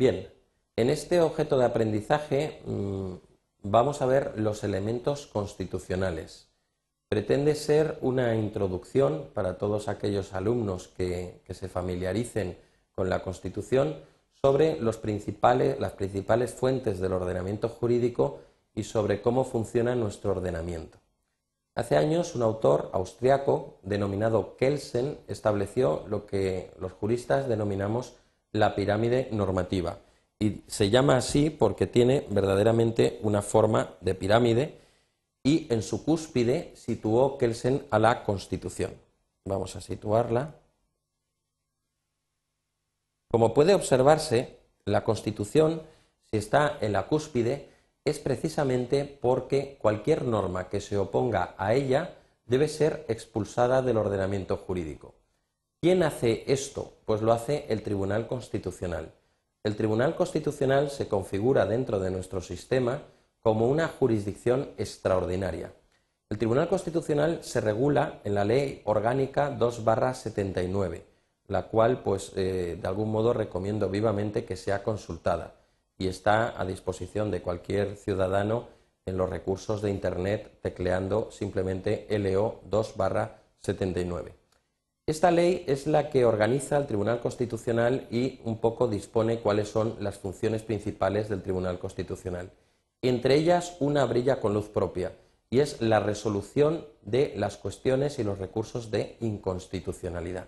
Bien, en este objeto de aprendizaje mm, vamos a ver los elementos constitucionales. Pretende ser una introducción para todos aquellos alumnos que, se familiaricen con la Constitución sobre las principales fuentes del ordenamiento jurídico y sobre cómo funciona nuestro ordenamiento. Hace años un autor austriaco denominado Kelsen estableció lo que los juristas denominamos la pirámide normativa y se llama así porque tiene verdaderamente una forma de pirámide y en su cúspide situó Kelsen a la Constitución. Vamos a situarla. Como puede observarse, la Constitución, si está en la cúspide, es precisamente porque cualquier norma que se oponga a ella debe ser expulsada del ordenamiento jurídico. ¿Quién hace esto? Pues lo hace el Tribunal Constitucional. El Tribunal Constitucional se configura dentro de nuestro sistema como una jurisdicción extraordinaria. El Tribunal Constitucional se regula en la Ley Orgánica 2-79, la cual, pues, eh, de algún modo recomiendo vivamente que sea consultada y está a disposición de cualquier ciudadano en los recursos de Internet tecleando simplemente LO 2 79. Esta ley es la que organiza el Tribunal Constitucional y un poco dispone cuáles son las funciones principales del Tribunal Constitucional. Entre ellas, una brilla con luz propia y es la resolución de las cuestiones y los recursos de inconstitucionalidad.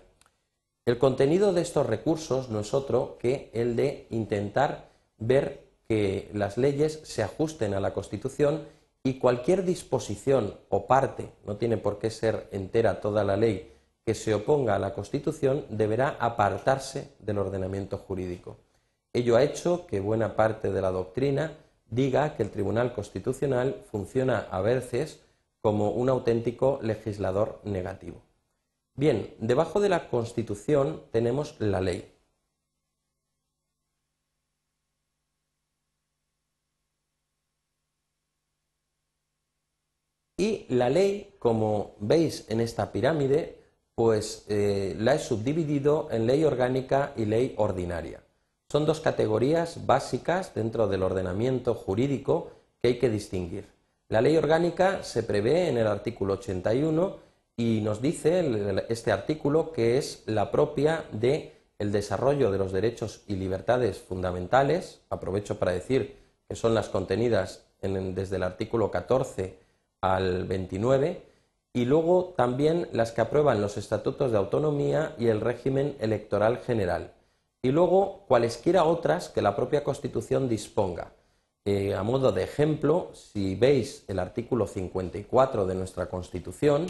El contenido de estos recursos no es otro que el de intentar ver que las leyes se ajusten a la Constitución y cualquier disposición o parte, no tiene por qué ser entera toda la ley, que se oponga a la Constitución deberá apartarse del ordenamiento jurídico. Ello ha hecho que buena parte de la doctrina diga que el Tribunal Constitucional funciona a veces como un auténtico legislador negativo. Bien, debajo de la Constitución tenemos la ley. Y la ley, como veis en esta pirámide, pues eh, la he subdividido en ley orgánica y ley ordinaria. Son dos categorías básicas dentro del ordenamiento jurídico que hay que distinguir. La ley orgánica se prevé en el artículo 81 y nos dice este artículo que es la propia de el desarrollo de los derechos y libertades fundamentales, aprovecho para decir que son las contenidas desde el artículo 14 al 29, y luego también las que aprueban los estatutos de autonomía y el régimen electoral general y luego cualesquiera otras que la propia Constitución disponga. Eh, a modo de ejemplo, si veis el artículo 54 de nuestra Constitución,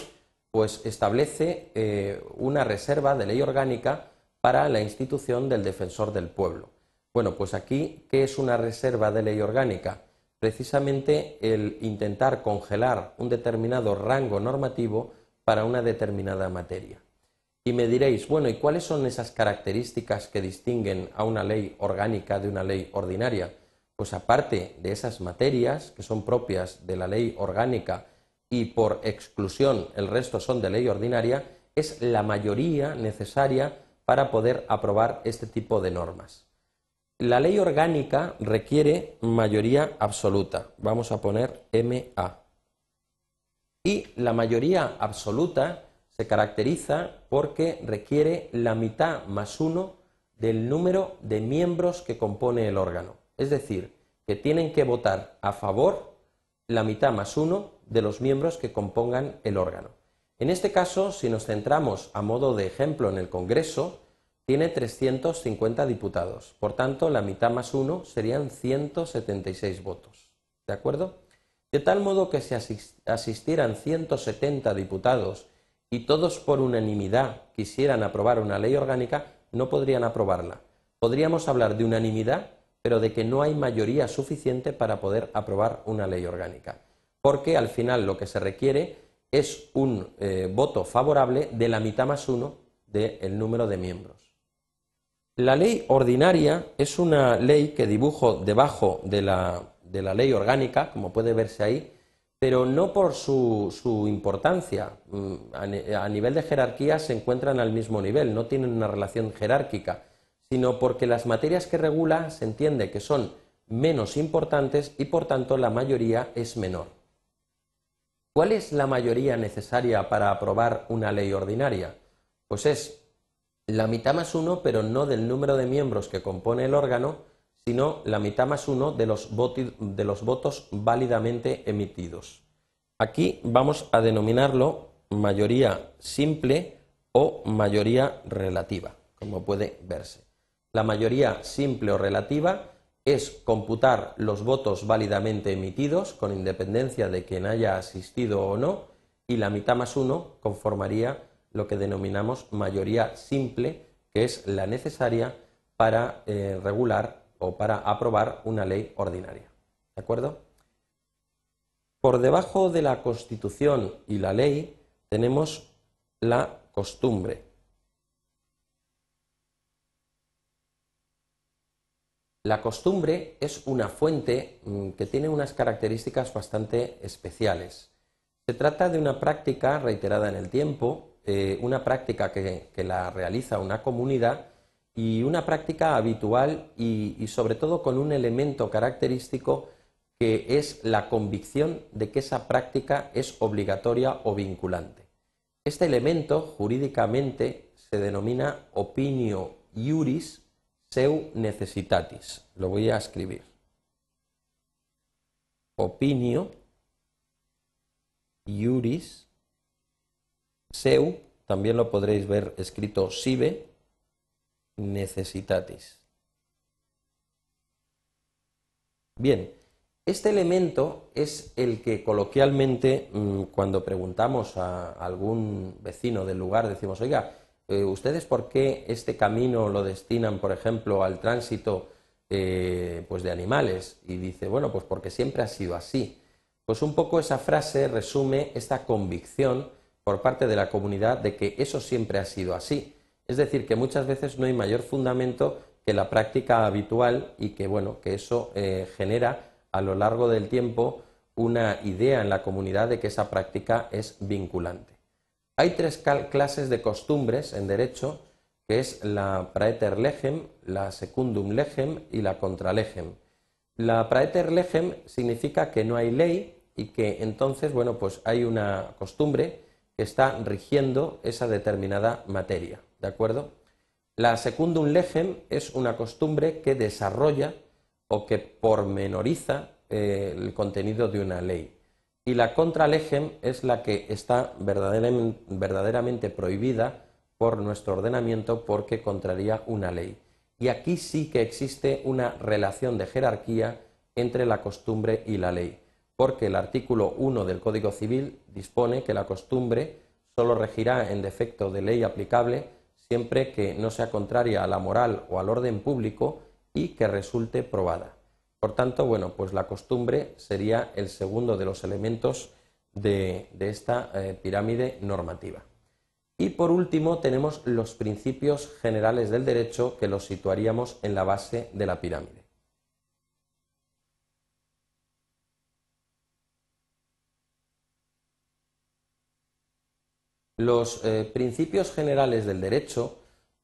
pues establece eh, una reserva de ley orgánica para la institución del defensor del pueblo. Bueno, pues aquí, ¿qué es una reserva de ley orgánica? Precisamente el intentar congelar un determinado rango normativo para una determinada materia. Y me diréis, bueno, ¿y cuáles son esas características que distinguen a una ley orgánica de una ley ordinaria? Pues aparte de esas materias que son propias de la ley orgánica y por exclusión el resto son de ley ordinaria, es la mayoría necesaria para poder aprobar este tipo de normas. La ley orgánica requiere mayoría absoluta. Vamos a poner MA. Y la mayoría absoluta se caracteriza porque requiere la mitad más uno del número de miembros que compone el órgano. Es decir, que tienen que votar a favor la mitad más uno de los miembros que compongan el órgano. En este caso, si nos centramos a modo de ejemplo en el Congreso, tiene 350 diputados. Por tanto, la mitad más uno serían 176 votos. ¿De acuerdo? De tal modo que si asistieran 170 diputados y todos por unanimidad quisieran aprobar una ley orgánica, no podrían aprobarla. Podríamos hablar de unanimidad, pero de que no hay mayoría suficiente para poder aprobar una ley orgánica. Porque al final lo que se requiere es un eh, voto favorable de la mitad más uno del número de miembros. La ley ordinaria es una ley que dibujo debajo de la, ley orgánica, como puede verse ahí, pero no por su, importancia. Mm, a, nivel de jerarquía se encuentran al mismo nivel, no tienen una relación jerárquica, sino porque las materias que regula se entiende que son menos importantes y por tanto la mayoría es menor. ¿Cuál es la mayoría necesaria para aprobar una ley ordinaria? Pues es la mitad más uno, pero no del número de miembros que compone el órgano, sino la mitad más uno de los, de los votos válidamente emitidos. Aquí vamos a denominarlo mayoría simple o mayoría relativa, como puede verse. La mayoría simple o relativa es computar los votos válidamente emitidos con independencia de quien haya asistido o no y la mitad más uno conformaría lo que denominamos mayoría simple, que es la necesaria para eh, regular o para aprobar una ley ordinaria. ¿De acuerdo? Por debajo de la Constitución y la ley tenemos la costumbre. La costumbre es una fuente mm, que tiene unas características bastante especiales. Se trata de una práctica reiterada en el tiempo, eh, una práctica que, la realiza una comunidad y una práctica habitual y, sobre todo con un elemento característico que es la convicción de que esa práctica es obligatoria o vinculante. Este elemento jurídicamente se denomina opinio iuris seu necessitatis. Lo voy a escribir. Opinio iuris seu, también lo podréis ver escrito sive necessitatis. Bien, este elemento es el que coloquialmente mm, cuando preguntamos a algún vecino del lugar decimos, oiga, eh, ¿ustedes por qué este camino lo destinan, por ejemplo, al tránsito eh, pues de animales? Y dice, bueno, pues porque siempre ha sido así. Pues un poco esa frase resume esta convicción por parte de la comunidad de que eso siempre ha sido así. Es decir, que muchas veces no hay mayor fundamento que la práctica habitual y que, bueno, que eso eh, genera a lo largo del tiempo una idea en la comunidad de que esa práctica es vinculante. Hay tres clases de costumbres en derecho, que es la praeter legem, la secundum legem y la contralegem. La praeter legem significa que no hay ley y que entonces, bueno, pues hay una costumbre que está rigiendo esa determinada materia, ¿de acuerdo? La secundum legem es una costumbre que desarrolla o que pormenoriza eh, el contenido de una ley y la contralegem es la que está verdaderamente, prohibida por nuestro ordenamiento porque contraría una ley. Y aquí sí que existe una relación de jerarquía entre la costumbre y la ley, porque el artículo 1 del Código Civil dispone que la costumbre solo regirá en defecto de ley aplicable siempre que no sea contraria a la moral o al orden público y que resulte probada. Por tanto, bueno, pues la costumbre sería el segundo de los elementos de, esta eh, pirámide normativa. Y por último tenemos los principios generales del derecho que los situaríamos en la base de la pirámide. Los eh, principios generales del derecho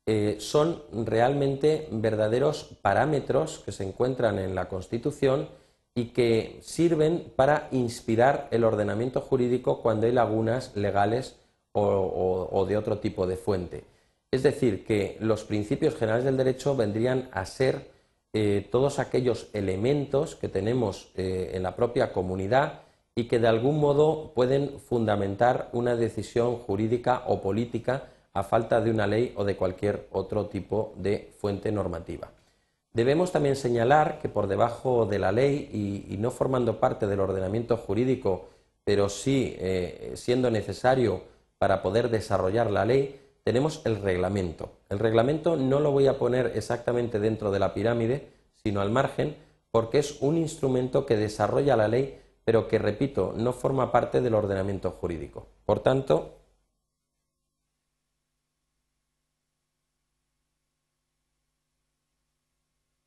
eh, son realmente verdaderos parámetros que se encuentran en la Constitución y que sirven para inspirar el ordenamiento jurídico cuando hay lagunas legales o, de otro tipo de fuente. Es decir, que los principios generales del derecho vendrían a ser eh, todos aquellos elementos que tenemos en la propia comunidad y que de algún modo pueden fundamentar una decisión jurídica o política a falta de una ley o de cualquier otro tipo de fuente normativa. Debemos también señalar que por debajo de la ley y, no formando parte del ordenamiento jurídico, pero sí eh, siendo necesario para poder desarrollar la ley, tenemos el reglamento. El reglamento no lo voy a poner exactamente dentro de la pirámide, sino al margen, porque es un instrumento que desarrolla la ley, pero que, repito, no forma parte del ordenamiento jurídico. Por tanto,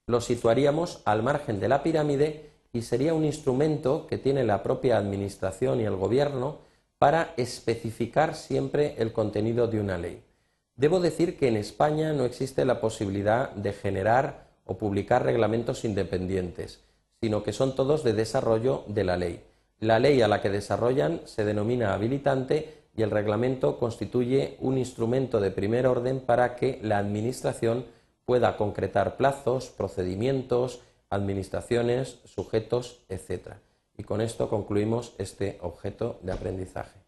lo situaríamos al margen de la pirámide y sería un instrumento que tiene la propia Administración y el Gobierno para especificar siempre el contenido de una ley. Debo decir que en España no existe la posibilidad de generar o publicar reglamentos independientes, sino que son todos de desarrollo de la ley. La ley a la que desarrollan se denomina habilitante y el reglamento constituye un instrumento de primer orden para que la Administración pueda concretar plazos, procedimientos, administraciones, sujetos, etc. Y con esto concluimos este objeto de aprendizaje.